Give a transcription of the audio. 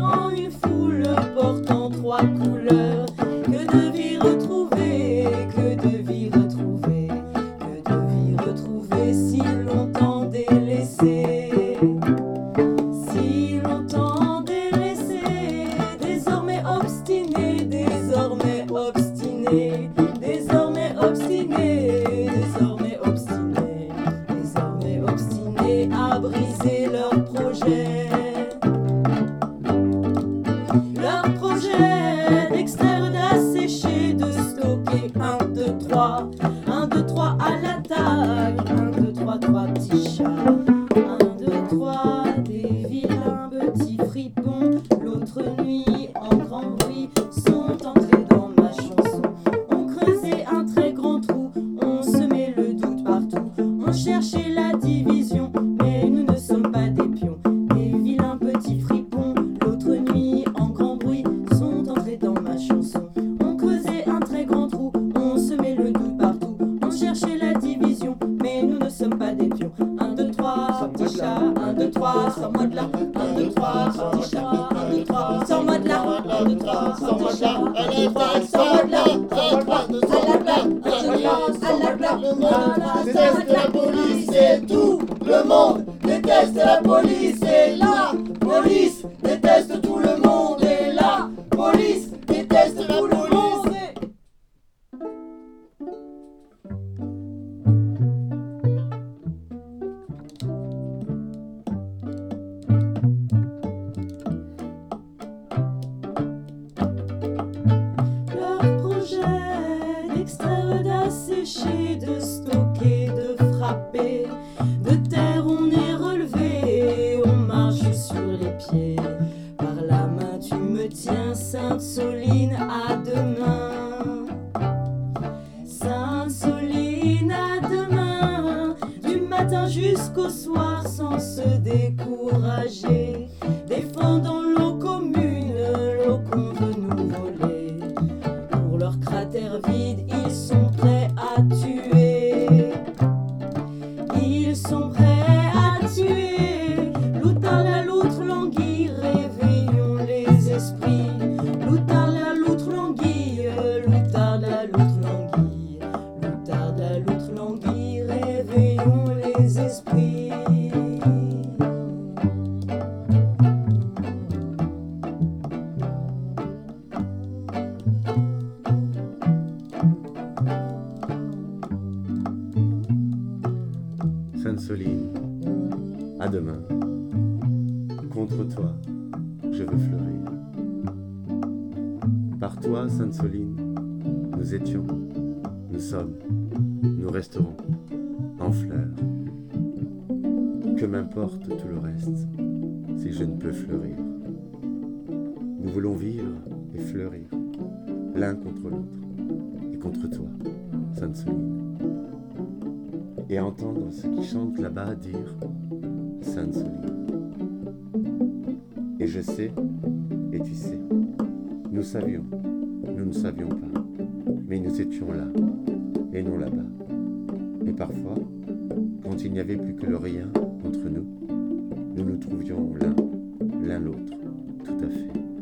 en une foule portant trois couleurs. Que de vie retrouvée, que de vie retrouvée, que de vie retrouvée si longtemps délaissée. Si longtemps délaissée, désormais obstinée, désormais obstinée, 1, 2, 3, 3 petits chats. 1, 2, 3, des vilains petits fripons. L'autre nuit, en grand bruit, sont entrés déteste la police et tout le monde déteste la police et la police Sainte Soline, à demain. Sainte Soline, à demain. Du matin jusqu'au soir sans se décourager. Sainte-Soline, à demain. Contre toi, je veux fleurir. Par toi, Sainte-Soline, nous étions, nous sommes, nous resterons en fleurs. M'importe tout le reste si je ne peux fleurir. Nous voulons vivre et fleurir, l'un contre l'autre et contre toi, Sainte-Soline et entendre ceux qui chantent là-bas dire Sainte Soline. Et je sais, et tu sais, nous savions, nous ne savions pas, mais nous étions là, et non là-bas. Et parfois, quand il n'y avait plus que le rien nous, nous nous trouvions l'un, l'un l'autre, tout à fait.